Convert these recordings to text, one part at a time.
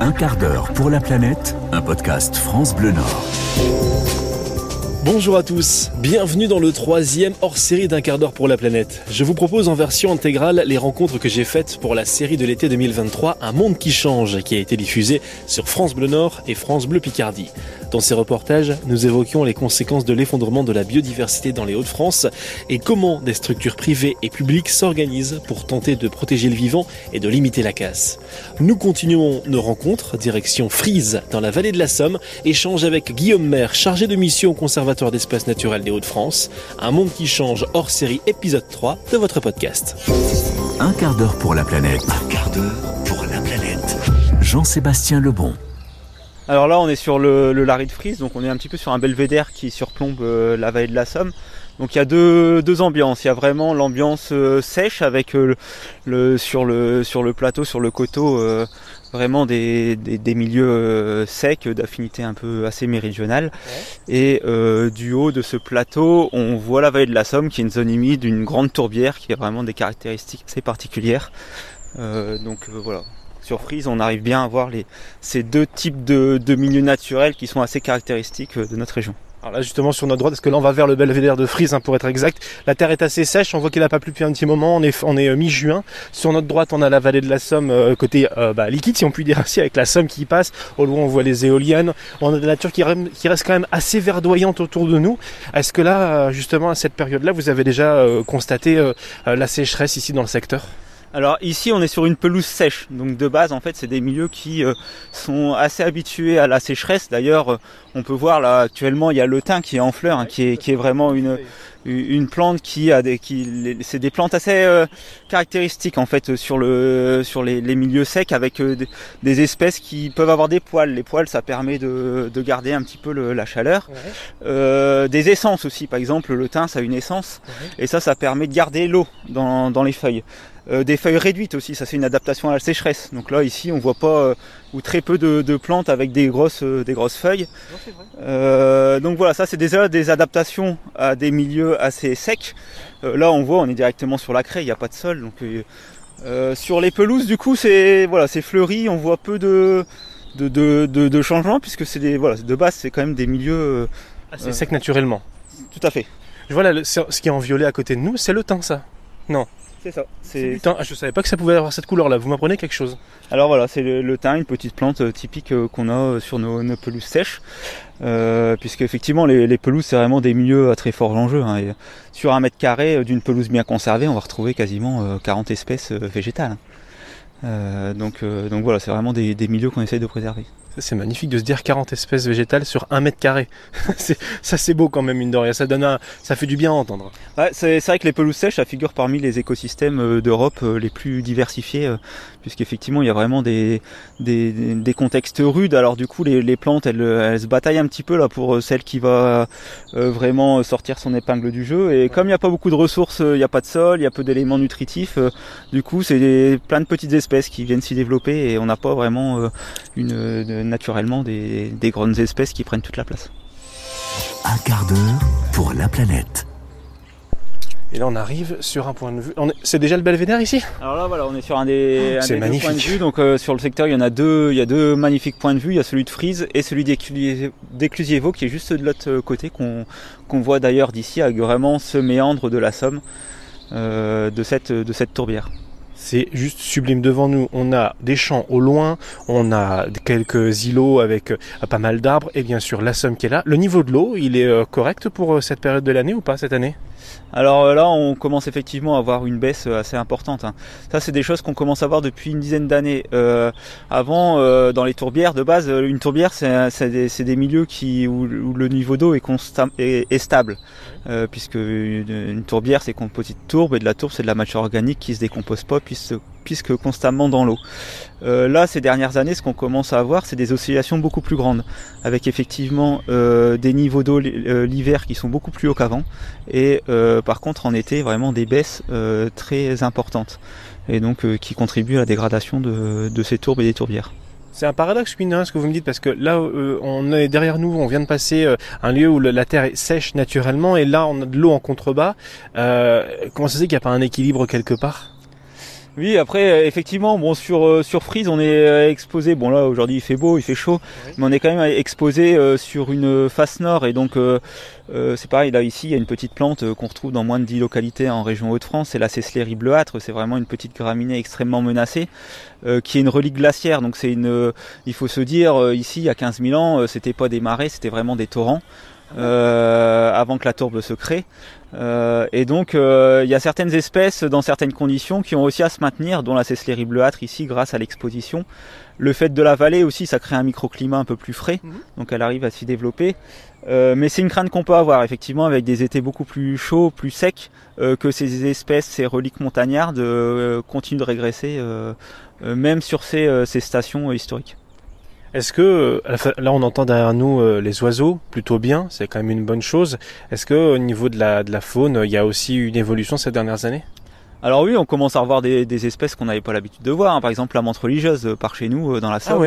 Un quart d'heure pour la planète, un podcast France Bleu Nord. Bonjour à tous, bienvenue dans le troisième hors-série d'un quart d'heure pour la planète. Je vous propose en version intégrale les rencontres que j'ai faites pour la série de l'été 2023 Un monde qui change, qui a été diffusée sur France Bleu Nord et France Bleu Picardie. Dans ces reportages, nous évoquions les conséquences de l'effondrement de la biodiversité dans les Hauts-de-France et comment des structures privées et publiques s'organisent pour tenter de protéger le vivant et de limiter la casse. Nous continuons nos rencontres, direction Frise, dans la vallée de la Somme, échange avec Guillaume Maire, chargé de mission au conservatoire d'espaces naturels des Hauts-de-France, un monde qui change hors série épisode 3 de votre podcast. Un quart d'heure pour la planète. Un quart d'heure pour la planète. Jean-Sébastien Lebon. Alors là, on est sur le, le Larry de Frise, donc on est un petit peu sur un belvédère qui surplombe euh, la vallée de la Somme. Donc il y a deux, deux ambiances. Il y a vraiment l'ambiance euh, sèche avec euh, le, sur, le, sur le plateau, sur le coteau, euh, vraiment des, des, des milieux euh, secs d'affinité un peu assez méridionale. Et euh, du haut de ce plateau, on voit la vallée de la Somme qui est une zone humide, une grande tourbière qui a vraiment des caractéristiques assez particulières. Euh, donc euh, voilà. Sur Frise, on arrive bien à voir les, ces deux types de, de milieux naturels qui sont assez caractéristiques euh, de notre région. Alors là justement sur notre droite, parce que là on va vers le belvédère de Frise hein, pour être exact, la terre est assez sèche, on voit qu'il n'a pas plu depuis un petit moment, on est, on est euh, mi-juin. Sur notre droite on a la vallée de la Somme, euh, côté euh, bah, liquide si on peut dire ainsi, avec la Somme qui passe, au loin on voit les éoliennes, on a de la nature qui, qui reste quand même assez verdoyante autour de nous. Est-ce que là euh, justement à cette période-là vous avez déjà constaté la sécheresse ici dans le secteur? Alors ici on est sur une pelouse sèche, donc de base en fait c'est des milieux qui euh, sont assez habitués à la sécheresse. D'ailleurs euh, on peut voir là actuellement il y a le thym qui est en fleur, hein, qui, est, qui est vraiment une, une plante qui a des qui c'est des plantes assez euh, caractéristiques en fait sur le sur les, les milieux secs avec euh, des, des espèces qui peuvent avoir des poils. Les poils ça permet de, de garder un petit peu le- la chaleur. Euh, des essences aussi par exemple le thym ça a une essence et ça ça permet de garder l'eau dans, dans les feuilles. Euh, des feuilles réduites aussi, ça c'est une adaptation à la sécheresse. Donc là ici on voit pas euh, ou très peu de, de plantes avec des grosses euh, des grosses feuilles. Euh, donc voilà, ça c'est déjà des adaptations à des milieux assez secs. Euh, là on voit, on est directement sur la craie, il n'y a pas de sol. Donc euh, euh, sur les pelouses du coup c'est voilà c'est fleuri, on voit peu de de, de, de, de changements puisque c'est des voilà de base c'est quand même des milieux euh, Assez Euh. sec naturellement. tout à fait. Je vois là le- ce qui est en violet à côté de nous, c'est le thym ça. C'est ça. C'est thym. Ah, je savais pas que ça pouvait avoir cette couleur là, vous m'apprenez quelque chose. Alors voilà, c'est le, le thym, une petite plante euh, typique euh, qu'on a euh, sur nos, nos pelouses sèches, puisque effectivement les, les pelouses c'est vraiment des milieux à très fort enjeu. hein, et sur un mètre carré d'une pelouse bien conservée, on va retrouver quasiment euh, 40 espèces végétales. Donc, euh, donc voilà, c'est vraiment des, des milieux qu'on essaye de préserver. C'est magnifique de se dire 40 espèces végétales sur un mètre carré. Ça c'est beau quand même mine de ça donne un... ça fait du bien à entendre. Ouais, c'est c'est vrai que les pelouses sèches, ça figure parmi les écosystèmes euh, d'Europe euh, les plus diversifiés, euh, puisqu'effectivement il y a vraiment des, des, contextes rudes. Alors du coup, les, les plantes, elles, elles se bataillent un petit peu là pour euh, celle qui va euh, vraiment sortir son épingle du jeu. Et comme il n'y a pas beaucoup de ressources, euh, il n'y a pas de sol, il y a peu d'éléments nutritifs, du coup c'est plein de petites espèces qui viennent s'y développer et on n'a pas vraiment une, naturellement des, des grandes espèces qui prennent toute la place. Un quart d'heure pour la planète. Et là on arrive sur un point de vue. C'est déjà le belvédère ici? Alors là, voilà, on est sur un des, un C'est des deux magnifique. points de vue. Donc euh, sur le secteur, il y en a deux, il y a deux magnifiques points de vue. Il y a celui de Frise et celui d'Éclusievo qui est juste de l'autre côté, qu'on voit d'ailleurs d'ici, avec vraiment ce méandre de la Somme euh, de cette de cette tourbière. C'est juste sublime devant nous. On a des champs au loin, on a quelques îlots avec euh, pas mal d'arbres et bien sûr la Somme qui est là. Le niveau de l'eau, il est euh, correct pour euh, cette période de l'année ou pas cette année? Alors euh, là, on commence effectivement à avoir une baisse euh, assez importante. hein. Ça, c'est des choses qu'on commence à voir depuis une dizaine d'années. Euh, avant, dans les tourbières, de base, une tourbière, c'est des, milieux où, le niveau d'eau est, stable, puisque une, tourbière, c'est composé de tourbe et de la tourbe, c'est de la matière organique qui se décompose pas, puisque, puisque constamment dans l'eau. Euh, là, ces dernières années, ce qu'on commence à avoir, c'est des oscillations beaucoup plus grandes, avec effectivement euh, des niveaux d'eau euh, l'hiver qui sont beaucoup plus hauts qu'avant, et par contre en été vraiment des baisses très importantes, et donc qui contribuent à la dégradation de, ces tourbes et des tourbières. C'est un paradoxe, mine de rien, ce que vous me dites, parce que là, on est derrière nous, on vient de passer un lieu où la terre est sèche naturellement, et là, on a de l'eau en contrebas. Comment ça se fait qu'il n'y a pas un équilibre quelque part? Oui, après effectivement, bon sur sur Frise, on est exposé. Bon là aujourd'hui il fait beau, il fait chaud, mais on est quand même exposé sur une face nord et donc c'est pareil là ici il y a une petite plante qu'on retrouve dans moins de 10 localités en région Hauts-de-France, c'est la cécélerie bleuâtre, c'est vraiment une petite graminée extrêmement menacée qui est une relique glaciaire. Donc c'est une, il faut se dire ici il y a 15 000 ans, c'était pas des marais, c'était vraiment des torrents. Euh, avant que la tourbe se crée. Euh, et donc euh, il y a certaines espèces dans certaines conditions qui ont aussi à se maintenir, dont la cécélérie bleuâtre ici grâce à l'exposition. Le fait de la vallée aussi, ça crée un microclimat un peu plus frais, mhm. donc elle arrive à s'y développer. mais c'est une crainte qu'on peut avoir effectivement avec des étés beaucoup plus chauds, plus secs, que ces espèces, ces reliques montagnardes continuent de régresser, même sur ces stations historiques. Est-ce que là on entend derrière nous euh, les oiseaux plutôt bien, c'est quand même une bonne chose. Est-ce que au niveau de la, de la faune, il y a aussi une évolution ces dernières années? Alors oui, on commence à revoir des, espèces qu'on n'avait pas l'habitude de voir. Hein. Par exemple, la menthe religieuse euh, par chez nous euh, dans la Sarre.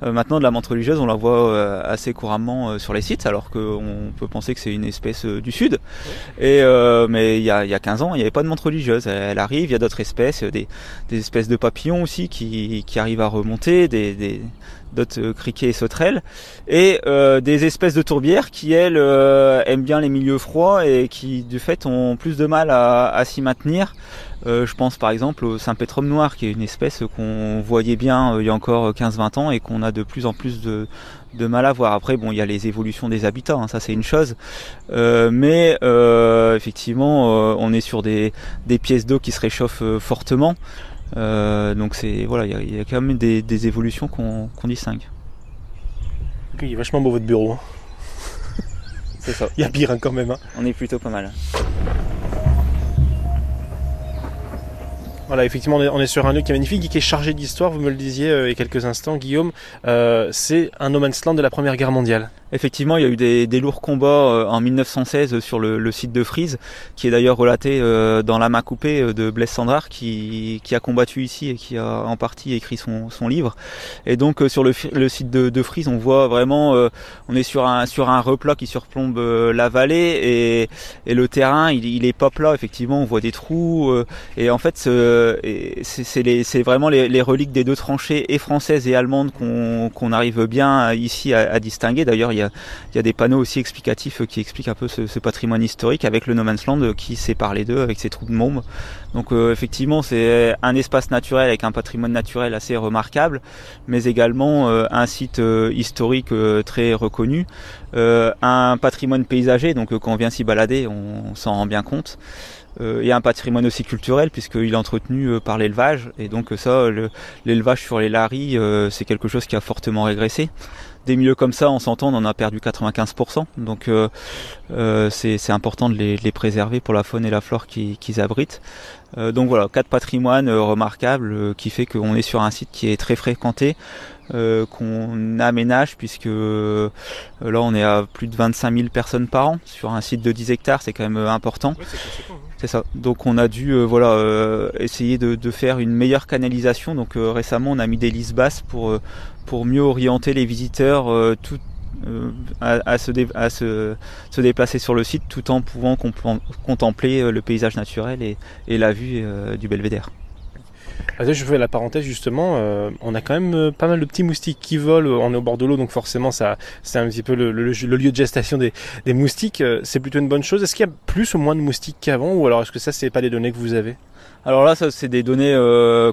Ah maintenant, de la menthe religieuse, on la voit assez couramment sur les sites, alors qu'on peut penser que c'est une espèce du sud. Et mais il y a, y a 15 ans, il n'y avait pas de menthe religieuse. Elle, arrive. Il y a d'autres espèces, des, des, espèces de papillons aussi qui, qui arrivent à remonter, des, des d'autres euh, criquets et sauterelles, et euh, des espèces de tourbières qui elles euh, aiment bien les milieux froids et qui du fait ont plus de mal à, s'y maintenir. je pense par exemple au Saint-Pétrum noir qui est une espèce qu'on voyait bien il y a encore 15-20 ans et qu'on a de plus en plus de, mal à voir. Après bon il y a les évolutions des habitats, hein, ça c'est une chose, mais effectivement on est sur des, des pièces d'eau qui se réchauffent fortement. Euh, donc c'est voilà, il y, a quand même des, évolutions qu'on distingue. il est vachement beau votre bureau. Hein. c'est ça. Il y a pire hein, quand même. Hein. On est plutôt pas mal. Voilà, effectivement, on est, sur un lieu qui est magnifique et qui est chargé d'histoire. Vous me le disiez euh, il y a quelques instants, Guillaume. Euh, c'est un no man's land de la Première Guerre mondiale. Effectivement, il y a eu des, lourds combats euh, en 1916 sur le, site de Frise, qui est d'ailleurs relaté euh, dans La main coupée euh, de Blaise Sandrard, qui, a combattu ici et qui a en partie écrit son, livre. Et donc sur le, site de, Frise, on voit vraiment, on est sur un replat qui surplombe la vallée et, le terrain, il, est pas plat. Effectivement, on voit des trous et en fait, c'est vraiment les, reliques des deux tranchées et françaises et allemandes qu'on arrive bien ici à, à distinguer. D'ailleurs, il y a, des panneaux aussi explicatifs qui expliquent un peu ce, patrimoine historique avec le No Man's Land qui sépare les deux avec ses trous de mômes. Donc euh, effectivement c'est un espace naturel avec un patrimoine naturel assez remarquable, mais également euh, un site euh, historique très reconnu, un patrimoine paysager, donc quand on vient s'y balader on, s'en rend bien compte. et un patrimoine aussi culturel puisqu'il est entretenu par l'élevage et donc ça l'élevage sur les laris c'est quelque chose qui a fortement régressé des milieux comme ça, on s'entend, on en a perdu 95%. Donc euh, euh, c'est important de les, préserver pour la faune et la flore qu'ils abritent. Euh, donc voilà, quatre patrimoines remarquables qui fait qu'on est sur un site qui est très fréquenté. Qu'on aménage puisque là on est à plus de 25 000 personnes par an sur un site de 10 hectares, c'est quand même important. Hein. c'est ça. Donc on a dû voilà essayer de, de, faire une meilleure canalisation. Donc récemment on a mis des lisses basses pour pour mieux orienter les visiteurs euh, tout, euh, à, se à se, se, déplacer sur le site tout en pouvant contempler euh, le paysage naturel et, et la vue du belvédère. Ah, je fais la parenthèse justement, on a quand même pas mal de petits moustiques qui volent, on est au bord de l'eau donc forcément ça c'est un petit peu le, le, lieu de gestation des, des moustiques, c'est plutôt une bonne chose. Est-ce qu'il y a plus ou moins de moustiques qu'avant ou alors est-ce que ça c'est pas des données que vous avez? Alors là, ça c'est des données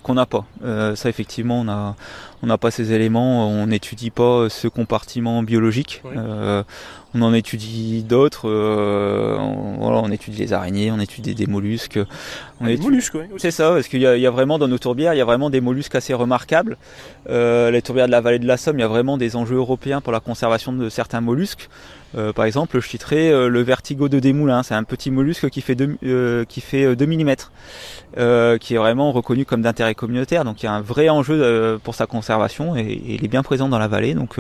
qu'on n'a pas. ça effectivement, on a on n'a pas ces éléments, on n'étudie pas ce compartiment biologique. Euh, on en étudie d'autres. Euh, on, voilà, on étudie les araignées, on étudie des, mollusques. On mollusques, oui. C'est ça, parce qu'il y, a vraiment dans nos tourbières, il y a vraiment des mollusques assez remarquables. Euh, les tourbières de la vallée de la Somme, il y a vraiment des enjeux européens pour la conservation de certains mollusques. Euh, par exemple, je citerai le vertigo de Desmoulins. C'est un petit mollusque qui fait 2, euh, qui fait 2 mm, qui est vraiment reconnu comme d'intérêt communautaire. Donc il y a un vrai enjeu pour sa conservation et, il est bien présent dans la vallée. Donc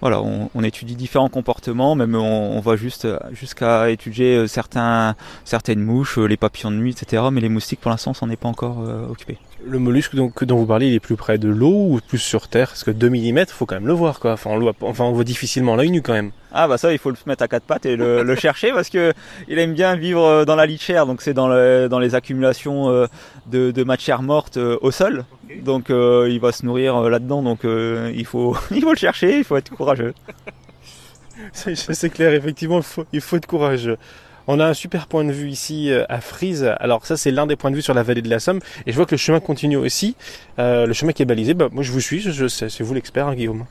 voilà, on, étudie différents comportements, même on, va juste jusqu'à étudier certains, certaines mouches, les papillons de nuit, etc. Mais les moustiques, pour l'instant, on s'en est pas encore occupé. Le mollusque donc, dont vous parlez, il est plus près de l'eau ou plus sur terre? Parce que 2 mm, faut quand même le voir, quoi. Enfin, on, le voit, enfin, on voit difficilement l'œil nu quand même. Ah bah ça, il faut le mettre à quatre pattes et le, le chercher parce que il aime bien vivre euh, dans la litière, donc c'est dans, le, dans les accumulations euh, de, de matière morte euh, au sol. Donc euh, il va se nourrir là-dedans, donc euh, il, faut, il faut le chercher, il faut être courageux. C'est c'est clair, effectivement, il faut, il faut être courageux. On a un super point de vue ici euh, à Frise. Alors ça, c'est l'un des points de vue sur la vallée de la Somme. Et je vois que le chemin continue aussi. Euh, le chemin qui est balisé, bah, moi je vous suis, je, c'est vous l'expert, hein, Guillaume.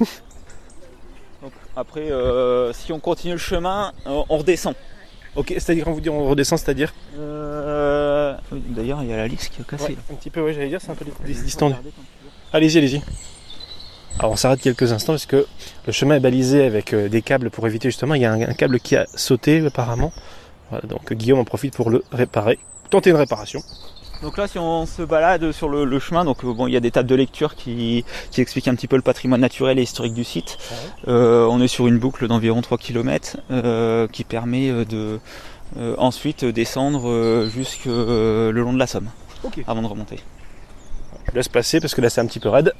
Donc, après, euh, si on continue le chemin, on redescend. Ok, c'est-à-dire quand vous dites on redescend, c'est-à-dire Euh, oui, D'ailleurs, il y a la lisse qui a cassé. Ouais, Un petit peu, ouais, j'allais dire, c'est un peu dis- distendu. Allez-y, allez-y. Alors on s'arrête quelques instants parce que le chemin est balisé avec euh, des câbles pour éviter justement, il y a un, un câble qui a sauté apparemment. Voilà, donc Guillaume en profite pour le réparer. Tenter une réparation. Donc là, si on se balade sur le, le chemin, donc euh, bon, il y a des tables de lecture qui, qui expliquent un petit peu le patrimoine naturel et historique du site. Euh, on est sur une boucle d'environ 3 km qui permet euh, de euh, ensuite descendre euh, jusque euh, le long de la Somme Ok. avant de remonter. Je laisse passer parce que là c'est un petit peu raide.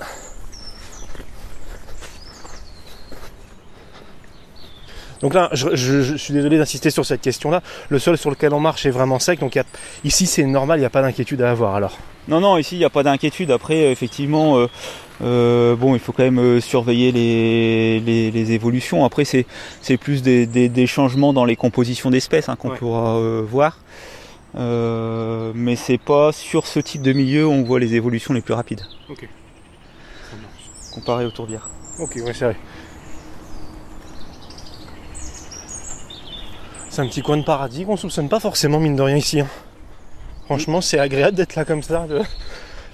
Donc là, je, je- je suis désolé d'insister sur cette question-là. Le sol sur lequel on marche est vraiment sec, donc il y a- ici c'est normal, il n'y a pas d'inquiétude à avoir alors. Non, non, ici il n'y a pas d'inquiétude. Après, euh, effectivement, euh, euh, bon, il faut quand même surveiller les, les, les évolutions. Après, c'est c'est plus des, des, des changements dans les compositions d'espèces hein, qu'on Ouais. pourra euh, voir. Mais c'est pas sur ce type de milieu où on voit les évolutions les plus rapides Ok. comparé aux tourbières. Ok, ouais, c'est vrai. Un petit coin de paradis qu'on soupçonne pas forcément, mine de rien, ici. hein. Franchement, c'est agréable d'être là comme ça,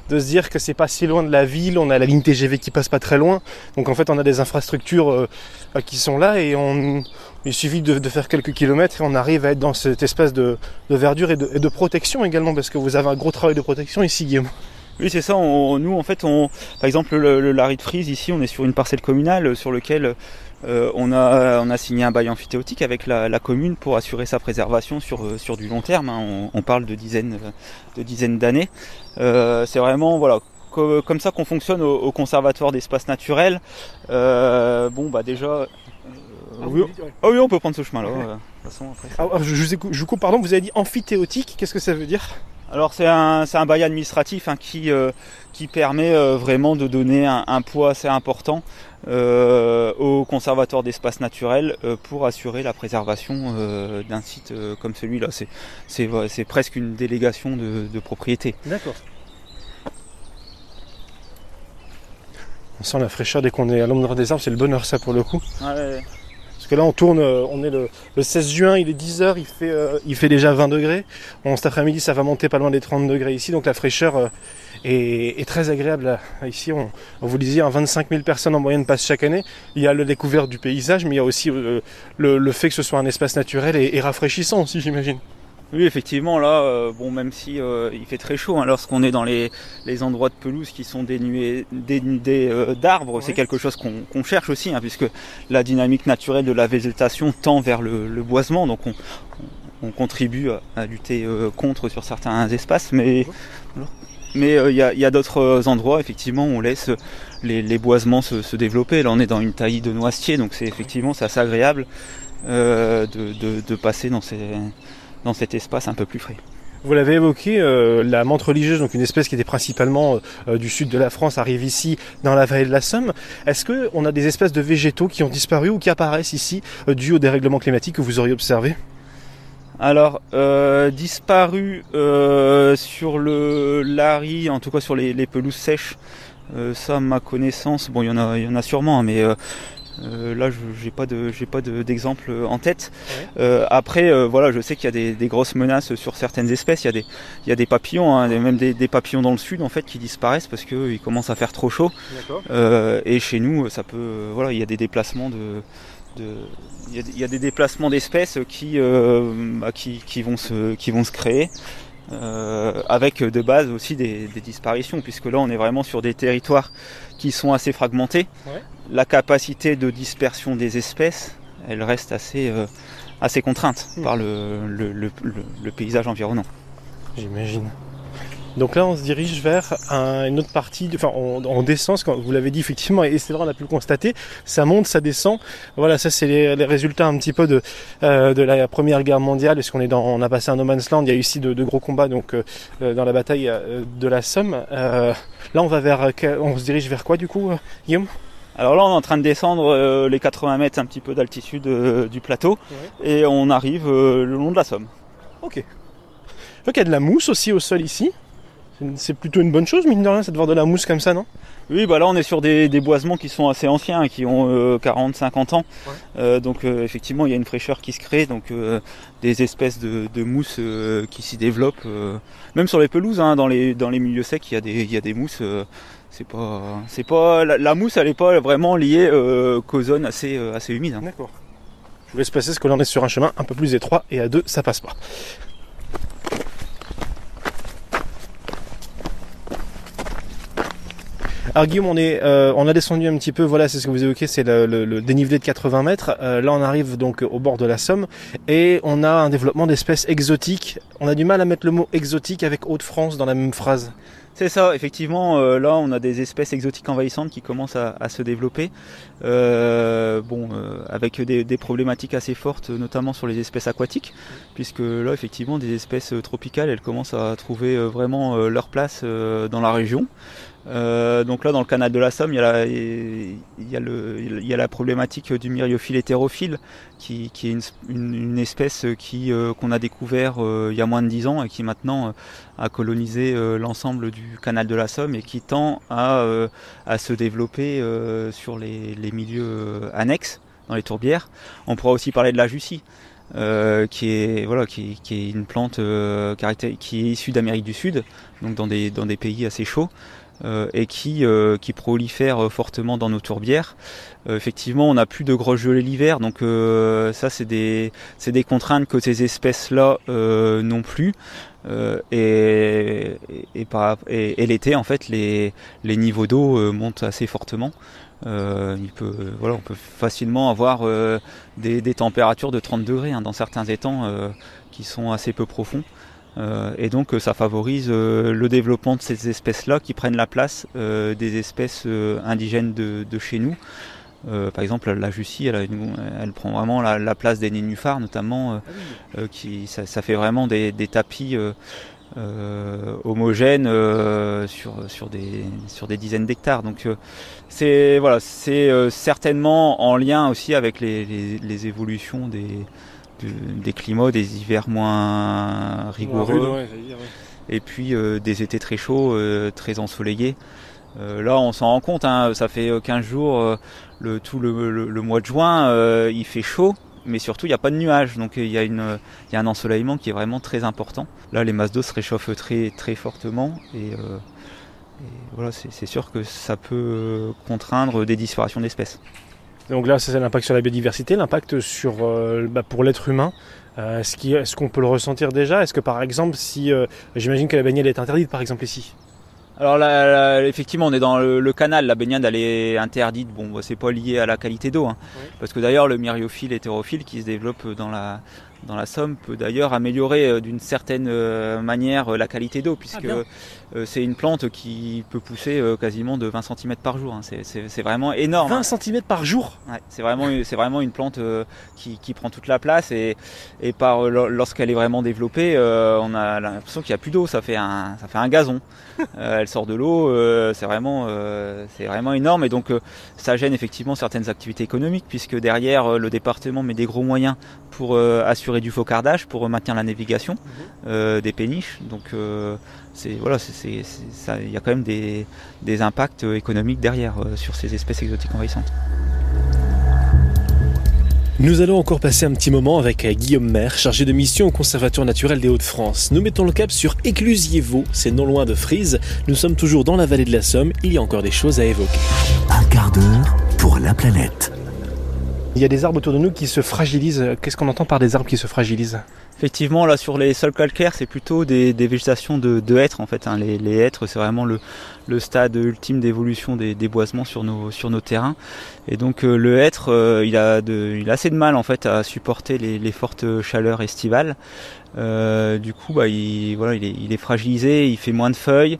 de, se dire que c'est pas si loin de la ville, on a la ligne TGV qui passe pas très loin. Donc en fait, on a des infrastructures euh, euh, qui sont là et on, il suffit de, faire quelques kilomètres et on arrive à être dans cet espace de, verdure et de, protection également, parce que vous avez un gros travail de protection ici, Guillaume. Oui, c'est ça. Nous, en fait, on, par exemple, le, le Larry de Frise, ici, on est sur une parcelle communale sur lequel euh, on, a, on a signé un bail amphithéotique avec la, la commune pour assurer sa préservation sur, euh, sur du long terme. hein. On, on parle de dizaines, de dizaines d'années. Euh, c'est vraiment, voilà, co- comme ça qu'on fonctionne au, au conservatoire d'espaces naturels. Euh, bon, bah déjà. euh, oui, ah oui, on peut prendre ce chemin-là. de toute façon, après, Ah, ah, je, je vous coupe, pardon, vous avez dit amphithéotique, qu'est-ce que ça veut dire? Alors c'est un, c'est un bail administratif hein, qui, euh, qui permet euh, vraiment de donner un, un poids assez important euh, au conservatoire d'espaces naturels euh, pour assurer la préservation euh, d'un site euh, comme celui-là. C'est, c'est, ouais, c'est presque une délégation de, de propriété. D'accord. On sent la fraîcheur dès qu'on est à l'ombre des arbres, c'est le bonheur ça pour le coup. Parce que là on tourne, euh, on est le, le 16 juin, il est 10h, il fait, euh, il fait déjà 20 degrés. Bon, cet après-midi ça va monter pas loin des 30 degrés ici, donc la fraîcheur euh, est, très agréable. Ici, on, vous le disait, hein, 25 000 personnes en moyenne passent chaque année. Il y a la découverte du paysage, mais il y a aussi le, fait que ce soit un espace naturel et rafraîchissant aussi j'imagine. Oui, effectivement, là, euh, bon, même si euh, il fait très chaud, hein, lorsqu'on est dans les, les endroits de pelouse qui sont dénués, dénudés euh, d'arbres, c'est quelque chose qu'on cherche aussi, hein, puisque la dynamique naturelle de la végétation tend vers le, le boisement, donc on, on contribue à, à lutter euh, contre sur certains espaces, mais mais il y a, y a d'autres endroits, effectivement, où on laisse les, les boisements se, se développer. Là, on est dans une taillis de noisetier, donc c'est effectivement c'est assez agréable euh, de, de, de passer dans ces dans cet espace un peu plus frais. Vous l'avez évoqué, euh, la menthe religieuse, donc une espèce qui était principalement euh, du sud de la France, arrive ici dans la vallée de la Somme. Est-ce que on a des espèces de végétaux qui ont disparu ou qui apparaissent ici euh, dû au dérèglement climatique que vous auriez observé? Alors, euh, disparu euh, sur le Larry, en tout cas sur les, les pelouses sèches, euh, ça, ma connaissance, bon, il y en a, il y en a sûrement, hein, mais euh, euh, là, je j'ai pas de, j'ai pas de- d'exemple en tête. Ouais. Euh, après, euh, voilà, je sais qu'il y a des, des grosses menaces sur certaines espèces. Il y a des, il y a des papillons, hein, des- même des, des papillons dans le sud, en fait, qui disparaissent parce que il commence à faire trop chaud. Euh, et chez nous, ça peut, euh, voilà, il y a des déplacements de, de il y, a, des- il y a des déplacements d'espèces qui, euh, bah, qui, qui vont se, qui vont se créer. Euh, avec de base aussi des, des disparitions, puisque là on est vraiment sur des territoires qui sont assez fragmentés. Ouais. La capacité de dispersion des espèces, elle reste assez, euh, assez contrainte Hmm. par le, le, le- le paysage environnant. J'imagine. Donc là, on se dirige vers une autre partie, enfin, on, descend, quand vous l'avez dit effectivement, et c'est là on a pu le constater, ça monte, ça descend. Voilà, ça c'est les, résultats un petit peu de, euh, de la Première Guerre mondiale, parce qu'on est dans, on a passé un no man's land, il y a eu ici de, gros combats donc euh, euh, dans la bataille de la Somme. là, on va vers, on se dirige vers quoi du coup, Guillaume? Alors là, on est en train de descendre les 80 mètres un petit peu d'altitude du plateau et on arrive le long de la Somme. Ok. Donc il y a de la mousse aussi au sol ici. C'est plutôt une bonne chose, mine de rien, c'est de voir de la mousse comme ça, non? Oui, bah là on est sur des, boisements qui sont assez anciens, qui ont 40-50 euh, ans. Euh, donc euh, effectivement, il y a une fraîcheur qui se crée, donc des espèces de, mousse qui s'y développent. même sur les pelouses, hein, dans, les, dans les milieux secs, il y a des, il y a des mousses. c'est pas, c'est pas la, mousse, elle n'est pas vraiment liée qu'aux zones assez, assez humides. Hein. D'accord. Je vous laisse passer parce que là on est sur un chemin un peu plus étroit et à deux ça passe pas. Alors on, est, euh, a descendu un petit peu, voilà, c'est ce que vous évoquez, c'est le, dénivelé de 80 mètres. Euh, là, on arrive donc au bord de la Somme et on a un développement d'espèces exotiques. On a du mal à mettre le mot exotique avec Hauts-de-France dans la même phrase. C'est ça, effectivement, euh, là on a des espèces exotiques envahissantes qui commencent à, se développer, avec des, problématiques assez fortes, notamment sur les espèces aquatiques, puisque là effectivement des espèces tropicales, elles commencent à trouver vraiment leur place dans la région. Euh, donc là, dans le canal de la Somme, il y a la, il y a le, il y a la problématique du myriophile hétérophile, qui, qui est une, une, espèce qui euh, qu'on a découvert euh, il y a moins de 10 ans et qui maintenant a colonisé l'ensemble du canal de la Somme et qui tend à, à se développer sur les, les, milieux annexes, dans les tourbières. On pourra aussi parler de la Jussie. Euh, qui est voilà qui, qui est une plante euh, qui est issue d'Amérique du Sud, donc dans des dans des pays assez chauds, euh, et qui, euh, qui prolifèrent fortement dans nos tourbières. Euh, effectivement, on n'a plus de gros gelées l'hiver, donc ça c'est des, des contraintes que ces espèces-là n'ont plus. et, et, et, l'été, en fait, les, les niveaux d'eau montent assez fortement. il peut, voilà, on peut facilement avoir des, des, températures de 30 degrés hein, dans certains étangs qui sont assez peu profonds. Euh, et donc ça favorise euh, le développement de ces espèces-là qui prennent la place euh, des espèces indigènes de, chez nous. par exemple, la Jussie, elle, elle prend vraiment la, place des nénuphars, notamment, ah qui, ça, fait vraiment des, tapis homogènes sur, sur, des, sur des dizaines d'hectares. Donc c'est voilà, c'est certainement en lien aussi avec les évolutions des, des climats, des hivers moins rigoureux. Et puis euh, des étés très chauds, euh, très ensoleillés. Euh, là, on s'en rend compte, hein, ça fait 15 jours, le, tout le, mois de juin, il fait chaud, mais surtout il n'y a pas de nuages, donc il y, a une, il y a un ensoleillement qui est vraiment très important. Là, les masses d'eau se réchauffent très, très fortement et, et voilà, c'est sûr que ça peut contraindre des disparitions d'espèces. Donc là, c'est l'impact sur la biodiversité, l'impact sur euh, bah, pour l'être humain. Euh, est-ce qu'on peut le ressentir déjà? Est-ce que par exemple, si euh, j'imagine que la baignade est interdite, par exemple ici alors là, effectivement, on est dans le, canal. La baignade, elle est interdite. Bon, bah, c'est pas lié à la qualité d'eau, hein. parce que d'ailleurs, le myriophile hétérophile qui se développe dans la dans la Somme peut d'ailleurs améliorer euh, d'une certaine euh, manière euh, la qualité d'eau, puisque ah, c'est une plante qui peut pousser quasiment de 20 cm par jour. Hein. C'est vraiment énorme. 20 cm par jour? Ouais, C'est vraiment, vraiment une plante qui, qui, prend toute la place et, lorsqu'elle est vraiment développée, on a l'impression qu'il n'y a plus d'eau, ça, fait un, ça fait un gazon. elle sort de l'eau, c'est vraiment, c'est vraiment énorme et donc ça gêne effectivement certaines activités économiques, puisque derrière le département met des gros moyens pour assurer du focardage pour maintenir la navigation mhm. euh, des péniches. Donc euh, c'est voilà, c'est ça, il y a quand même des, des impacts économiques derrière euh, sur ces espèces exotiques envahissantes. Nous allons encore passer un petit moment avec Guillaume Maire, chargé de mission au Conservatoire naturel des Hauts-de-France. Nous mettons le cap sur Éclusier-Vaux, c'est non loin de Frise. Nous sommes toujours dans la vallée de la Somme, il y a encore des choses à évoquer. Un quart d'heure pour la planète. Il y a des arbres autour de nous qui se fragilisent. Qu'est-ce qu'on entend par des arbres qui se fragilisent? Effectivement, là sur les sols calcaires, c'est plutôt des, végétations de, hêtres en fait. Hein. Les, hêtres, c'est vraiment le, stade ultime d'évolution des, boisements sur nos, terrains. Et donc euh, le hêtre, euh, il, a assez de mal en fait à supporter les, fortes chaleurs estivales. Euh, du coup, bah, il, est, il est fragilisé, il fait moins de feuilles.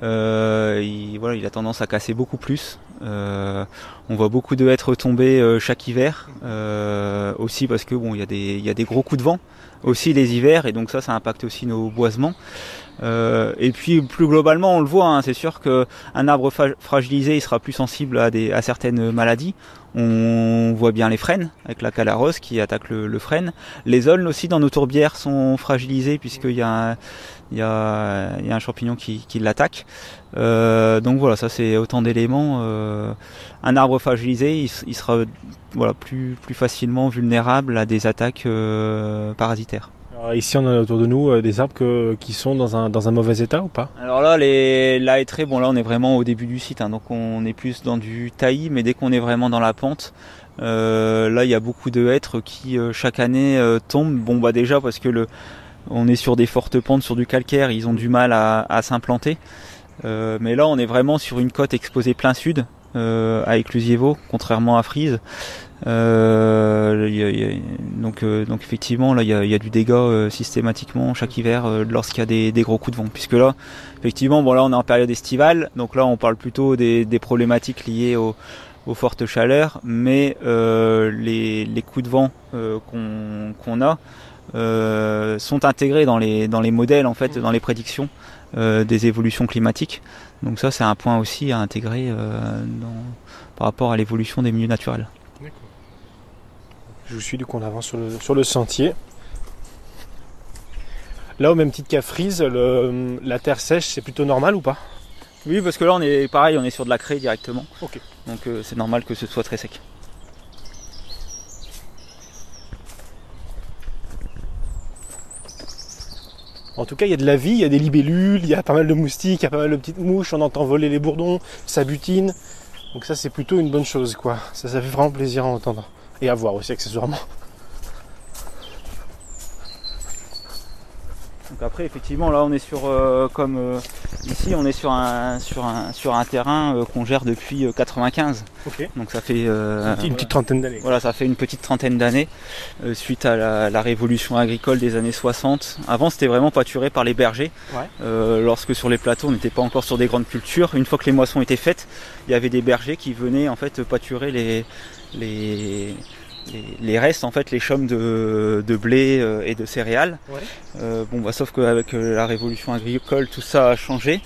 Il a tendance à casser beaucoup plus. Euh, on voit beaucoup de hêtres tomber euh, chaque hiver, aussi parce que bon, il y, a des, gros coups de vent aussi les hivers, et donc ça, ça impacte aussi nos boisements. et puis plus globalement, on le voit, hein, c'est sûr qu'un arbre fragilisé, il sera plus sensible à, certaines maladies. On voit bien les frênes avec la calarose qui attaque le, frêne. Les aulnes aussi dans nos tourbières sont fragilisées puisqu'il y a il y a, un champignon qui, l'attaque. Euh, donc voilà, ça c'est autant d'éléments. Euh, un arbre fragilisé, il, sera voilà, plus, plus facilement vulnérable à des attaques euh, parasitaires. ici, on a autour de nous des arbres qui sont dans un, dans un mauvais état ou pas? Alors là, les, est très bon. Là, on est vraiment au début du site, hein, donc on est plus dans du taillis, mais dès qu'on est vraiment dans la pente, là, il y a beaucoup de hêtres qui chaque année tombent. Bon, bah déjà parce que le on est sur des fortes pentes, sur du calcaire, ils ont du mal à, s'implanter. Euh, mais là, on est vraiment sur une côte exposée plein sud, euh, à Lusievo, contrairement à Frise. Euh, donc, donc effectivement, là, il y a, du dégât systématiquement chaque hiver lorsqu'il y a des, gros coups de vent. Puisque là, effectivement, bon là, on est en période estivale, donc là, on parle plutôt des, problématiques liées aux fortes chaleurs, mais les, coups de vent qu'on a euh, sont intégrés dans les, dans les modèles, en fait, dans les prédictions euh, des évolutions climatiques. Donc ça, c'est un point aussi à intégrer euh, par rapport à l'évolution des milieux naturels. Je vous suis, du coup on avance sur le, sur le sentier. Là, au même titre qu'à Frise, la terre sèche, c'est plutôt normal ou pas? Oui, parce que là, on est pareil, on est sur de la craie directement. Donc c'est normal que ce soit très sec. En tout cas, il y a de la vie, il y a des libellules, il y a pas mal de moustiques, il y a pas mal de petites mouches, on entend voler les bourdons, ça butine. Donc ça, c'est plutôt une bonne chose, quoi. Ça, ça fait vraiment plaisir à entendre. Et à voir aussi, accessoirement. Donc après, effectivement, là, on est sur, euh, comme euh, ici, on est sur un, sur un, sur un terrain euh, qu'on gère depuis 95. Donc ça fait une petite trentaine d'années. Voilà, ça fait une petite trentaine d'années suite à la, révolution agricole des années 60. Avant, c'était vraiment pâturé par les bergers. lorsque sur les plateaux, on n'était pas encore sur des grandes cultures. Une fois que les moissons étaient faites, il y avait des bergers qui venaient en fait pâturer les, les les, restes, en fait, les chaumes de, blé euh, et de céréales. Euh, bon, bah, sauf qu'avec euh, la révolution agricole, tout ça a changé.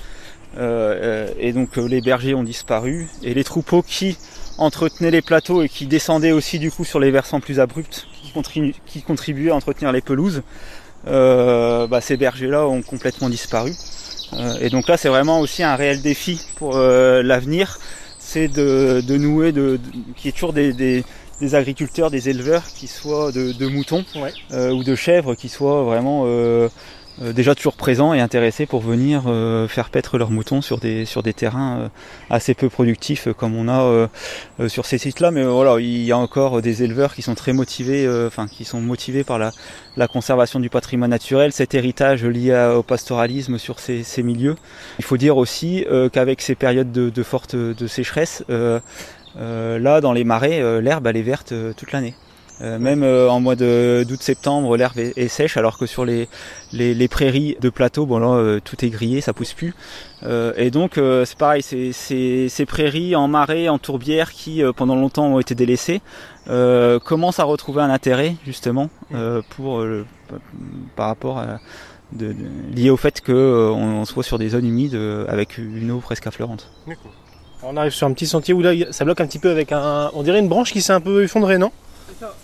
et donc les bergers ont disparu. Et les troupeaux qui entretenaient les plateaux et qui descendaient aussi du coup sur les versants plus abrupts, qui, qui contribuaient à entretenir les pelouses, bah, ces bergers-là ont complètement disparu. et donc là, c'est vraiment aussi un réel défi pour l'avenir, c'est de, nouer, de, qui est toujours des, des agriculteurs, des éleveurs qui soient de, moutons euh, ou de chèvres qui soient vraiment euh, euh, déjà toujours présents et intéressés pour venir faire paître leurs moutons sur des sur des terrains assez peu productifs comme on a sur ces sites-là. Mais voilà, il y a encore des éleveurs qui sont très motivés, enfin qui sont motivés par la, la conservation du patrimoine naturel, cet héritage lié au pastoralisme sur ces, ces, milieux. Il faut dire aussi qu'avec ces périodes de, de forte de sécheresse, euh, là, dans les marais, euh, l'herbe elle est verte euh, toute l'année. même en mois d'août-septembre, l'herbe est, sèche, alors que sur les, prairies de plateau, bon là, tout est grillé, ça pousse plus. et donc, c'est pareil, ces prairies en marais, en tourbières, qui pendant longtemps ont été délaissées, commencent à retrouver un intérêt justement pour par rapport à, de, lié au fait qu'on soit sur des zones humides avec une eau presque affleurante. On arrive sur un petit sentier où là ça bloque un petit peu avec un. On dirait une branche qui s'est un peu effondrée, non C'est ça.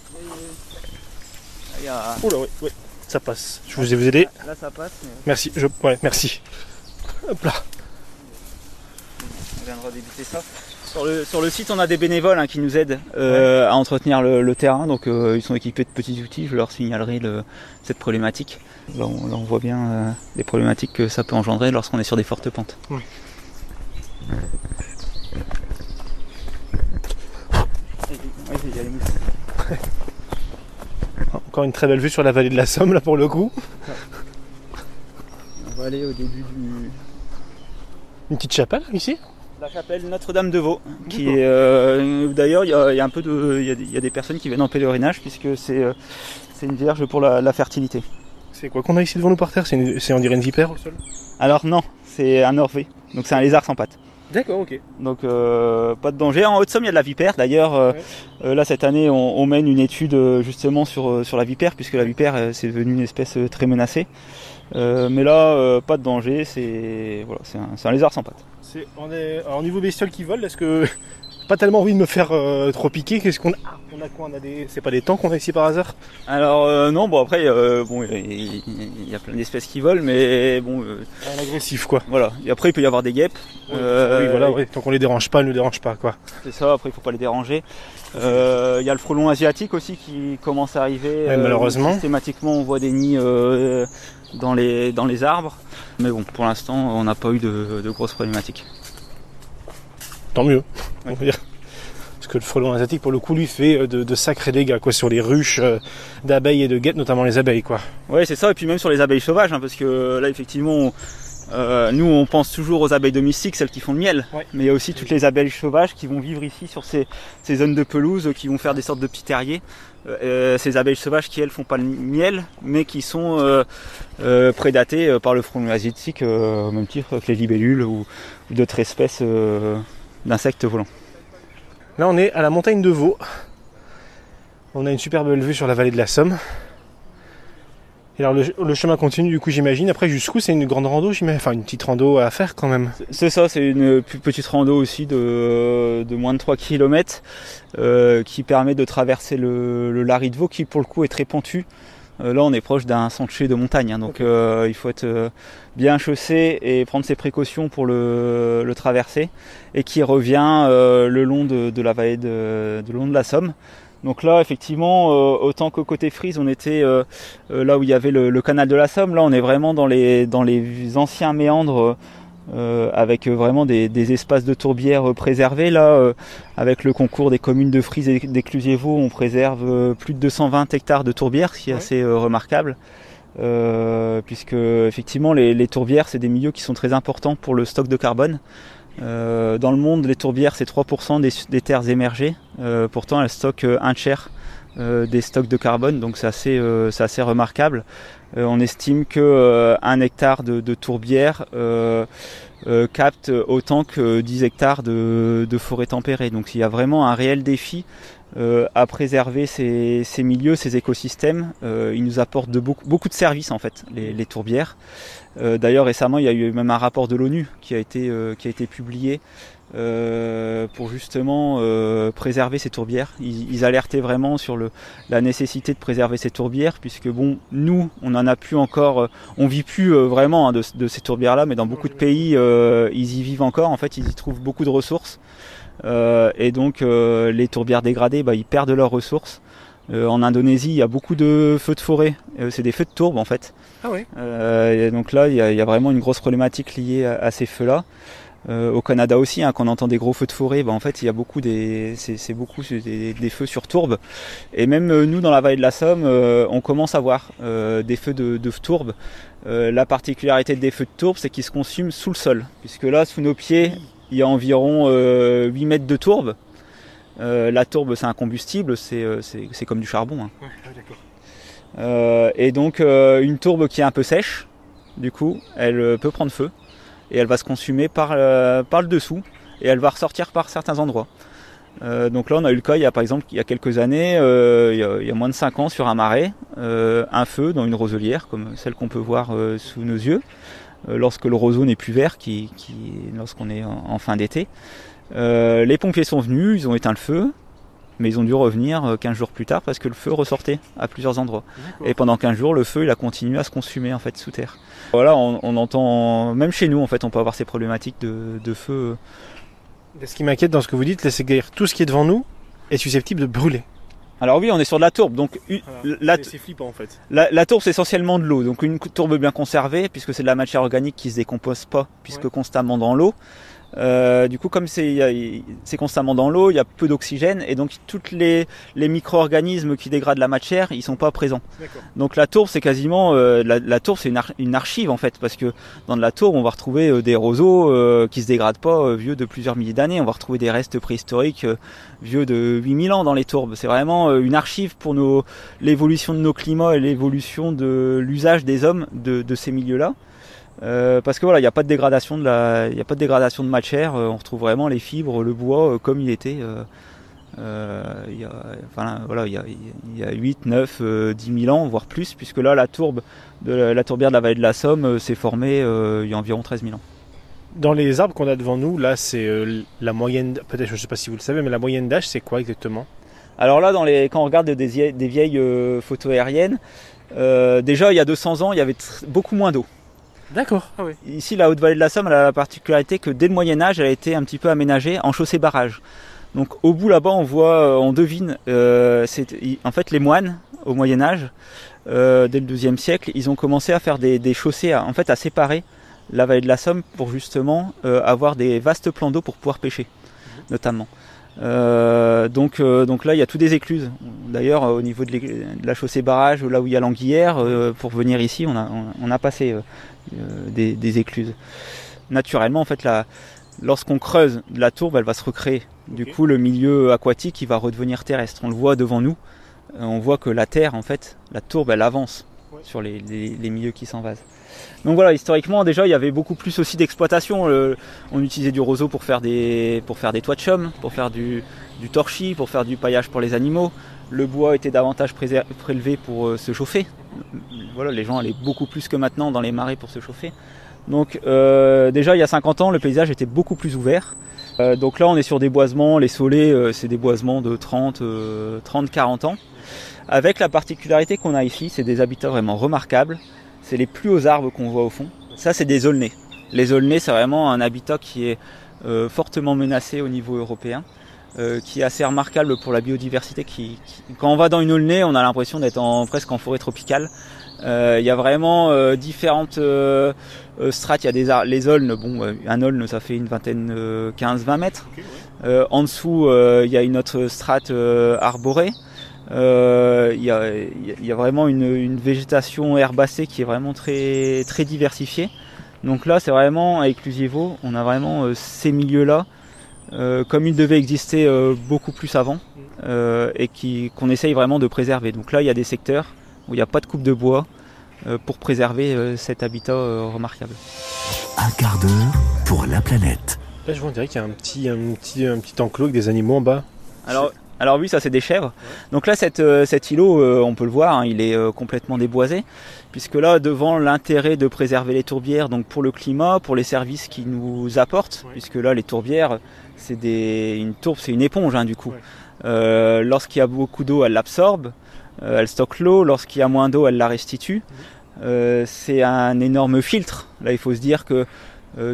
A... Oula, oui, oui, ça passe. Je vous ai vous aidé. Là, ça passe. Merci, je... ouais, merci. Hop là. On viendra débuter ça. Sur le, sur le, site, on a des bénévoles hein, qui nous aident euh, à entretenir le, terrain. Donc, euh, ils sont équipés de petits outils. Je leur signalerai le, cette problématique. Là on, voit bien euh, les problématiques que ça peut engendrer lorsqu'on est sur des fortes pentes. Oui. Encore une très belle vue sur la vallée de la Somme là pour le coup. On va aller au début du. Une petite chapelle ici La chapelle Notre-Dame de Vaux, qui est euh, d'ailleurs il y, a- il y a un peu de, il y a, des- il y a des personnes qui viennent en pèlerinage puisque c'est euh, c'est une vierge pour la, la fertilité. C'est quoi qu'on a ici devant nous par terre? C'est on dirait une vipère au sol? Alors non, c'est un orvé, donc c'est un lézard sans pattes. D'accord, ok. Donc euh, pas de danger. En Haute-Somme, il y a de la vipère. D'ailleurs, euh, Ouais. euh, là cette année, on, on mène une étude justement sur, sur la vipère, puisque la vipère c'est devenu une espèce très menacée. Euh, mais là, pas de danger. C'est voilà, c'est un, lézard sans pattes. C'est on est alors, au niveau bestiole qui vole, est-ce que pas tellement envie de me faire euh, trop piquer Qu'est-ce qu'on a Ah, On a quoi On a des c'est pas des temps qu'on a ici par hasard? Alors euh, non, bon après, euh, bon, il y a plein d'espèces qui volent, mais bon, Un agressif quoi. voilà. Et après, il peut y avoir des guêpes. Oui, voilà, tant qu'on les dérange pas, ne les dérange pas quoi. C'est ça. Après, il faut pas les déranger. Il y a le frelon asiatique aussi qui commence à arriver. Ouais, malheureusement. systématiquement, on voit des nids dans les dans les arbres. Mais bon, pour l'instant, on n'a pas eu de, de grosses problématiques. Tant mieux. On va dire. Parce que le frelon asiatique pour le coup lui fait euh, de, de sacrés dégâts quoi sur les ruches euh, d'abeilles et de guêpes, notamment les abeilles quoi. Ouais, c'est ça. Et puis même sur les abeilles sauvages, hein, parce que là, effectivement, on- euh, nous, on pense toujours aux abeilles domestiques, celles qui font le miel. Ouais. Mais il y a aussi toutes les abeilles sauvages qui vont vivre ici sur ces, ces zones de pelouse, qui vont faire des sortes de petits terriers. Euh, ces abeilles sauvages qui, elles, font pas le miel, mais qui sont euh, prédatées par le frelon asiatique, au même titre que les libellules ou, ou d'autres espèces d'insectes volants. Là on est à la montagne de Vaux. On a une super belle vue sur la vallée de la Somme. Et alors le, le chemin continue du coup j'imagine. Après jusqu'où? C'est une grande rando, j'imagine? Enfin une petite rando à faire quand même. C'est ça, c'est une plus petite rando aussi de, de moins de 3 km qui permet de traverser le, le Larry de Vaux qui pour le coup est très pentu. Euh, là on est proche d'un sentier de montagne, hein, donc euh, il faut être euh, bien chaussé et prendre ses précautions pour le, le traverser et qui revient euh, le long de, de la vallée de, de long de la Somme. Donc là, effectivement, euh, autant que côté Frise, on était euh, là où il y avait le, le canal de la Somme. Là, on est vraiment dans les, dans les anciens méandres euh, avec vraiment des, des espaces de tourbières euh, préservés. Là, euh, avec le concours des communes de Frise et d'Éclusiers-Vaux, on préserve euh, plus de 220 hectares de tourbières, ce qui est assez euh, remarquable. Euh, puisque effectivement les, les tourbières c'est des milieux qui sont très importants pour le stock de carbone. Euh, dans le monde, les tourbières c'est 3% des, des terres émergées. Euh, pourtant, elles stockent euh, un tiers euh, des stocks de carbone, donc c'est assez, euh, c'est assez remarquable. Euh, on estime que euh, un hectare de, de tourbière euh, capte autant que 10 hectares de, de forêt tempérée. Donc il y a vraiment un réel défi à préserver ces, milieux, ces écosystèmes. Ils nous apportent beaucoup, de services en fait, les, tourbières. D'ailleurs récemment il y a eu même un rapport de l'ONU qui a été publié euh, pour justement euh, préserver ces tourbières. Ils, ils alertaient vraiment sur le, la nécessité de préserver ces tourbières puisque bon nous on en a plus encore, euh, on vit plus euh, vraiment hein, de, de ces tourbières là, mais dans beaucoup de pays euh, ils y vivent encore. En fait ils y trouvent beaucoup de ressources. Euh, et donc euh, les tourbières dégradées, bah, ils perdent leurs ressources. Euh, en Indonésie, il y a beaucoup de feux de forêt. Euh, c'est des feux de tourbe en fait. Ah oui. Euh, et donc là, il y, a, il y a vraiment une grosse problématique liée à, à ces feux-là. Euh, au Canada aussi, hein, quand on entend des gros feux de forêt, bah, en fait, il y a beaucoup des, c'est, beaucoup des, des feux sur tourbe. Et même euh, nous, dans la vallée de la Somme, euh, on commence à voir euh, des feux de, de tourbe. Euh, la particularité des feux de tourbe, c'est qu'ils se consument sous le sol, puisque là, sous nos pieds, il y a environ euh, 8 mètres de tourbe. Euh, la tourbe, c'est un combustible, c'est, euh, comme du charbon. hein. Euh, et donc euh, une tourbe qui est un peu sèche, du coup, elle euh, peut prendre feu et elle va se consumer par, euh, par le dessous et elle va ressortir par certains endroits. Euh, donc là, on a eu le cas il y a par exemple il y a quelques années, euh, il, y a, moins de 5 ans sur un marais, un feu dans une roselière comme celle qu'on peut voir sous nos yeux, lorsque le roseau n'est plus vert, lorsqu'on est en, fin d'été. Les pompiers sont venus, ils ont éteint le feu, mais ils ont dû revenir euh, 15 jours plus tard parce que le feu ressortait à plusieurs endroits. Et pendant 15 jours, le feu, il a continué à se consumer en fait sous terre. Voilà, on, on entend, même chez nous, en fait, on peut avoir ces problématiques de, de feu. Ce qui m'inquiète dans ce que vous dites, c'est que tout ce qui est devant nous est susceptible de brûler. Alors oui, on est sur de la tourbe, donc la, c'est flippant en fait. la, la tourbe c'est essentiellement de l'eau, donc une tourbe bien conservée, puisque c'est de la matière organique qui se décompose pas, puisque Ouais. constamment dans l'eau. Euh, du coup, comme c'est constamment dans l'eau, il y a peu d'oxygène et donc toutes les, les micro-organismes qui dégradent la matière, ils sont pas présents. Donc la tourbe, c'est quasiment euh, la, la, tourbe, c'est une, une, archive en fait, parce que dans de la tourbe, on va retrouver euh, des roseaux euh, qui se dégradent pas, vieux de plusieurs milliers d'années. On va retrouver des restes préhistoriques vieux de 8000 ans dans les tourbes. C'est vraiment une archive pour nos l'évolution de nos climats et l'évolution de l'usage des hommes de, de ces milieux-là. Euh, parce que voilà, il n'y a pas de dégradation de la, il a pas de dégradation de matière. Euh, on retrouve vraiment les fibres, le bois euh, comme il était. il y a, enfin, voilà, il y a, il y a 8, 9, 10 000 ans, voire plus, puisque là, la tourbe de la, tourbière de la vallée de la Somme s'est formée il y a environ 13 000 ans. Dans les arbres qu'on a devant nous, là, c'est la moyenne, peut-être, je ne sais pas si vous le savez, mais la moyenne d'âge, c'est quoi exactement? Alors là, dans les, quand on regarde des, des vieilles photos aériennes, déjà, il y a 200 ans, il y avait beaucoup moins d'eau. D'accord. Ah Ici, la Haute-Vallée de la Somme elle a la particularité que dès le Moyen Âge, elle a été un petit peu aménagée en chaussée barrage. Donc au bout là-bas, on voit, euh, on devine, euh, en fait les moines au Moyen Âge, euh, dès le XIIe siècle, ils ont commencé à faire des, chaussées, à, en fait à séparer la vallée de la Somme pour justement avoir des vastes plans d'eau pour pouvoir pêcher, notamment. Euh, donc, euh, donc là, il y a tout des écluses. D'ailleurs, au niveau de, la chaussée barrage, là où il y a l'anguillère, euh, pour venir ici, on a, on a passé des, écluses. Naturellement, en fait, lorsqu'on creuse la tourbe, elle va se recréer. Du coup, le milieu aquatique, il va redevenir terrestre. On le voit devant nous. on voit que la terre, en fait, la tourbe, elle avance sur les, les milieux qui s'envasent. Donc voilà, historiquement déjà il y avait beaucoup plus aussi d'exploitation. on utilisait du roseau pour faire des, toits de chaume, pour faire du, torchis, pour faire du paillage pour les animaux. Le bois était davantage prélevé pour euh, se chauffer. Voilà, les gens allaient beaucoup plus que maintenant dans les marais pour se chauffer. Donc euh, déjà il y a 50 ans le paysage était beaucoup plus ouvert. Euh, donc là on est sur des boisements, les saulés c'est des boisements de 30, 30-40 ans. Avec la particularité qu'on a ici, c'est des habitats vraiment remarquables c'est les plus hauts arbres qu'on voit au fond. Ça, c'est des aulnais. Les aulnais, c'est vraiment un habitat qui est euh, fortement menacé au niveau européen, euh, qui est assez remarquable pour la biodiversité. Qui, quand on va dans une aulnay, on a l'impression d'être en, presque en forêt tropicale. Euh, il y a vraiment différentes strates. Il y a des les aulnes. Bon, un aulne, ça fait une vingtaine, 15-20 mètres. en dessous, il y a une autre strate arborée. Euh, il y, a, vraiment une, végétation herbacée qui est vraiment très, très diversifiée. Donc là, c'est vraiment avec l'Usivo, on a vraiment euh, ces milieux-là, euh, comme ils devaient exister beaucoup plus avant, et qui, qu'on essaye vraiment de préserver. Donc là, il y a des secteurs où il n'y a pas de coupe de bois pour préserver cet habitat remarquable. Un quart d'heure pour la planète. Là, je vois, on dirait qu'il y a un petit, un petit, un petit enclos avec des animaux en bas. Alors, alors oui, ça c'est des chèvres. Donc là, cette, euh, cet îlot, euh, on peut le voir, hein, il est euh, complètement déboisé, puisque là, devant l'intérêt de préserver les tourbières, donc pour le climat, pour les services qu'ils nous apportent, puisque là, les tourbières, c'est des, une tourbe, c'est une éponge hein, du coup. Lorsqu'il y a beaucoup d'eau, elle l'absorbe, elle stocke l'eau. Lorsqu'il y a moins d'eau, elle la restitue. c'est un énorme filtre. Là, il faut se dire que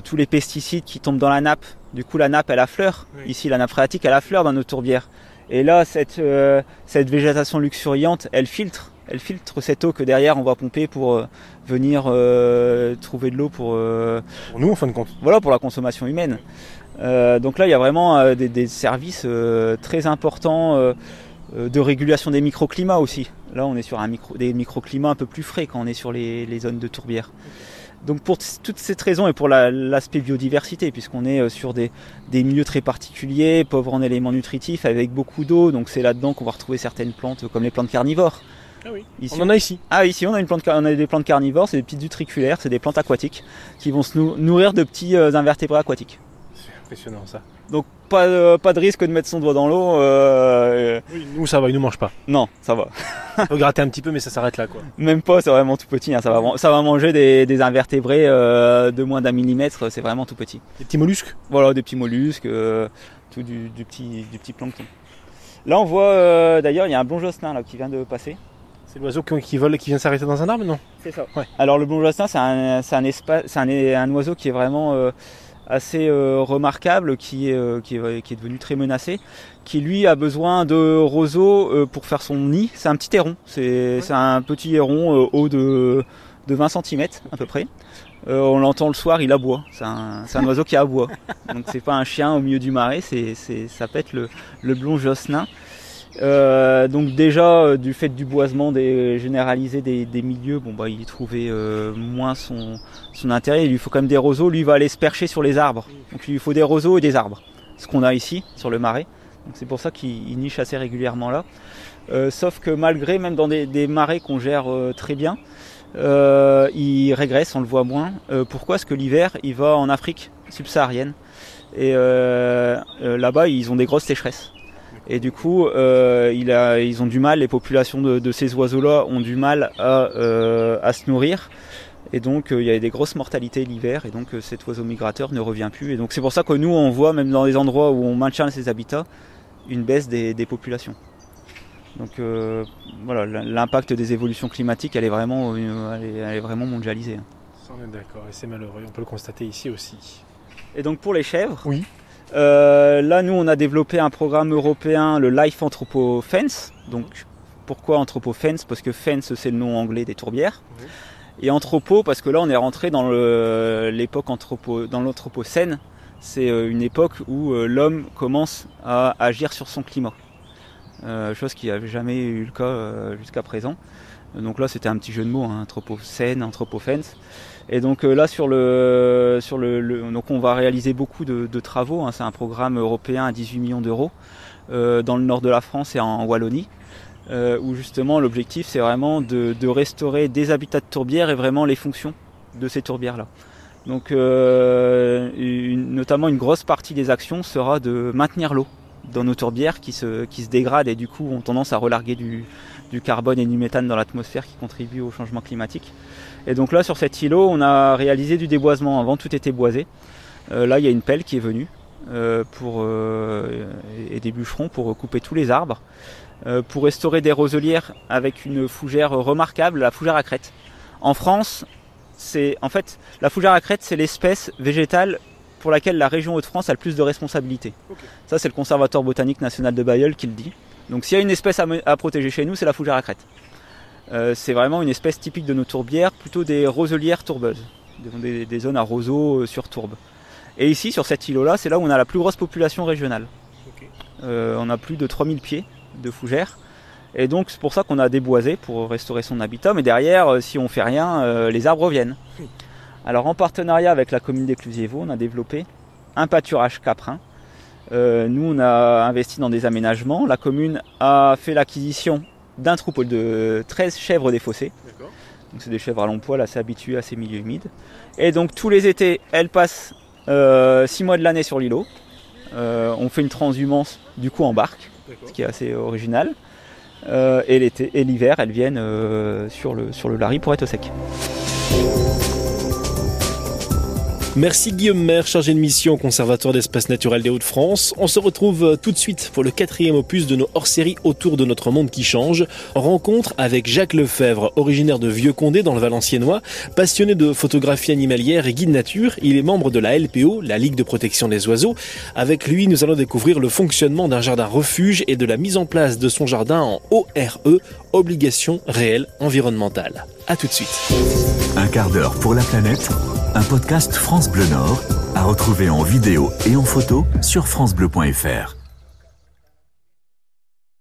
tous les pesticides qui tombent dans la nappe, du coup, la nappe, elle a fleur. Ici, la nappe phréatique, elle a fleur dans nos tourbières. Et là, cette, euh, cette végétation luxuriante, elle filtre, elle filtre cette eau que derrière on va pomper pour euh, venir euh, trouver de l'eau pour, pour nous en fin de compte. Voilà, pour la consommation humaine. donc là, il y a vraiment des, des, services très importants de régulation des microclimats aussi. Là, on est sur un micro, des microclimats un peu plus frais quand on est sur les, les zones de tourbière. Donc pour toutes ces raisons et pour l'aspect biodiversité, puisqu'on est euh, sur des, milieux très particuliers, pauvres en éléments nutritifs, avec beaucoup d'eau, donc c'est là-dedans qu'on va retrouver certaines plantes comme les plantes carnivores. Ah oui. Ici, on en a ici. Ah ici on a une plante, on a des plantes carnivores, c'est des petites utriculaires, c'est des plantes aquatiques qui vont se nourrir de petits euh, invertébrés aquatiques. C'est impressionnant ça. Donc pas, de, pas de risque de mettre son doigt dans l'eau. Euh, oui, nous ça va, il nous mange pas. Non, ça va. On peut gratter un petit peu, mais ça s'arrête là quoi. Même pas, c'est vraiment tout petit. Hein. Ça, va, ça va manger des, invertébrés euh, de moins d'un millimètre, c'est vraiment tout petit. Des petits mollusques? Voilà, des petits mollusques, euh, tout du, petit, du petit plancton. Là on voit d'ailleurs, il y a un blongeostin là qui vient de passer. C'est l'oiseau qui, vole et qui vient s'arrêter dans un arbre, non? C'est ça. Alors le blongeostin, c'est un, un, un, un, oiseau qui est vraiment assez euh, remarquable qui est, euh, qui, est, qui est devenu très menacé, qui lui a besoin de roseaux euh, pour faire son nid. C'est un petit héron, c'est un petit héron haut de, de 20 cm à peu près. Euh, on l'entend le soir, il aboie. C'est un, un, oiseau qui aboie. Donc c'est pas un chien au milieu du marais, c'est, ça peut être le, le blond josselin. Euh, donc déjà euh, du fait du boisement des, généralisé des, des, milieux, bon bah il trouvait euh, moins son, son intérêt. Il lui faut quand même des roseaux. Lui il va aller se percher sur les arbres. Donc il lui faut des roseaux et des arbres. Ce qu'on a ici sur le marais. Donc c'est pour ça qu'il niche assez régulièrement là. Euh, sauf que malgré même dans des, des marais qu'on gère très bien, il régresse, on le voit moins. pourquoi? Parce que l'hiver il va en Afrique subsaharienne et là-bas ils ont des grosses sécheresses. Et du coup, euh, il a, ils ont du mal, les populations de, ces oiseaux-là ont du mal à, euh, à se nourrir. Et donc euh, il y a des grosses mortalités l'hiver et donc cet oiseau migrateur ne revient plus. Et donc c'est pour ça que nous on voit même dans les endroits où on maintient ces habitats une baisse des, des populations. Donc voilà, l'impact des évolutions climatiques elle est vraiment, elle est, elle est vraiment mondialisée. On est d'accord et c'est malheureux, on peut le constater ici aussi. Et donc pour les chèvres, oui. Euh, là, nous, on a développé un programme européen, le Life Anthropo Fence. Donc, pourquoi Anthropo Fence Parce que Fence, c'est le nom anglais des tourbières. Et Anthropo, parce que là, on est rentré dans l'époque anthropo, dans l'anthropocène. C'est euh, une époque où euh, l'homme commence à agir sur son climat. chose qui n'avait jamais eu le cas jusqu'à présent. Donc là, c'était un petit jeu de mots, hein, anthropocène, anthropofence. Et donc euh, là sur le sur le, donc on va réaliser beaucoup de, travaux. Hein. C'est un programme européen à 18 millions d'euros euh, dans le nord de la France et en Wallonie. Euh, où justement l'objectif c'est vraiment de, restaurer des habitats de tourbières et vraiment les fonctions de ces tourbières là. Donc notamment une grosse partie des actions sera de maintenir l'eau dans nos tourbières qui se, qui se dégradent et du coup ont tendance à relarguer du, du carbone et du méthane dans l'atmosphère qui contribuent au changement climatique. Et donc là, sur cet îlot, on a réalisé du déboisement. Avant, tout était boisé. Euh, là, il y a une pelle qui est venue euh, pour, euh, et des bûcherons pour couper tous les arbres, pour restaurer des roselières avec une fougère remarquable, la fougère à crête. En France, c'est en fait la fougère à crête, c'est l'espèce végétale pour laquelle la région Hauts-de-France a le plus de responsabilités. Ça, c'est le Conservatoire botanique national de Bayeul qui le dit. Donc s'il y a une espèce à, protéger chez nous, c'est la fougère à crête. Euh, c'est vraiment une espèce typique de nos tourbières, plutôt des roselières tourbeuses, des, zones à roseaux euh, sur tourbe. Et ici, sur cet îlot-là, c'est là où on a la plus grosse population régionale. Euh, on a plus de 3000 pieds de fougères. Et donc c'est pour ça qu'on a déboisé pour restaurer son habitat. Mais derrière, si on fait rien, les arbres reviennent. Alors en partenariat avec la commune d'Éclusievo, on a développé un pâturage caprin euh, nous, on a investi dans des aménagements. La commune a fait l'acquisition d'un troupeau de 13 chèvres des fossés. Donc c'est des chèvres à long poil assez habituées à ces milieux humides. Et donc tous les étés, elles passent 6 euh, mois de l'année sur l'îlot. Euh, on fait une transhumance du coup en barque, ce qui est assez original. et l'été et l'hiver, elles viennent sur, le, sur le Larry pour être au sec. Merci Guillaume Maire, chargé de mission au Conservatoire d'Espace Naturel des Hauts-de-France. On se retrouve euh, tout de suite pour le quatrième opus de nos hors-séries autour de notre monde qui change. Rencontre avec Jacques Lefebvre, originaire de Vieux-Condé dans le Valenciennois, passionné de photographie animalière et guide nature. Il est membre de la LPO, la Ligue de protection des oiseaux. Avec lui, nous allons découvrir le fonctionnement d'un jardin refuge et de la mise en place de son jardin en ORE, obligation réelle environnementale. A tout de suite. Un quart d'heure pour la planète un podcast France Bleu Nord à retrouver en vidéo et en photo sur francebleu.fr.